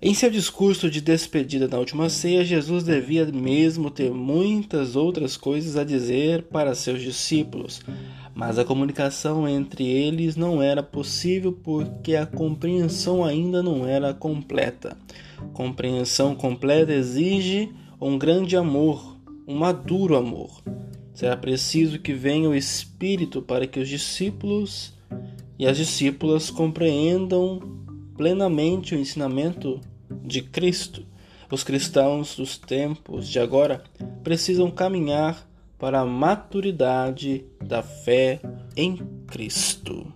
Em seu discurso de despedida na última ceia, Jesus devia mesmo ter muitas outras coisas a dizer para seus discípulos, mas a comunicação entre eles não era possível porque a compreensão ainda não era completa. Compreensão completa exige um grande amor, um maduro amor. Será preciso que venha o Espírito para que os discípulos e as discípulas compreendam plenamente o ensinamento de Cristo. Os cristãos dos tempos de agora precisam caminhar para a maturidade da fé em Cristo.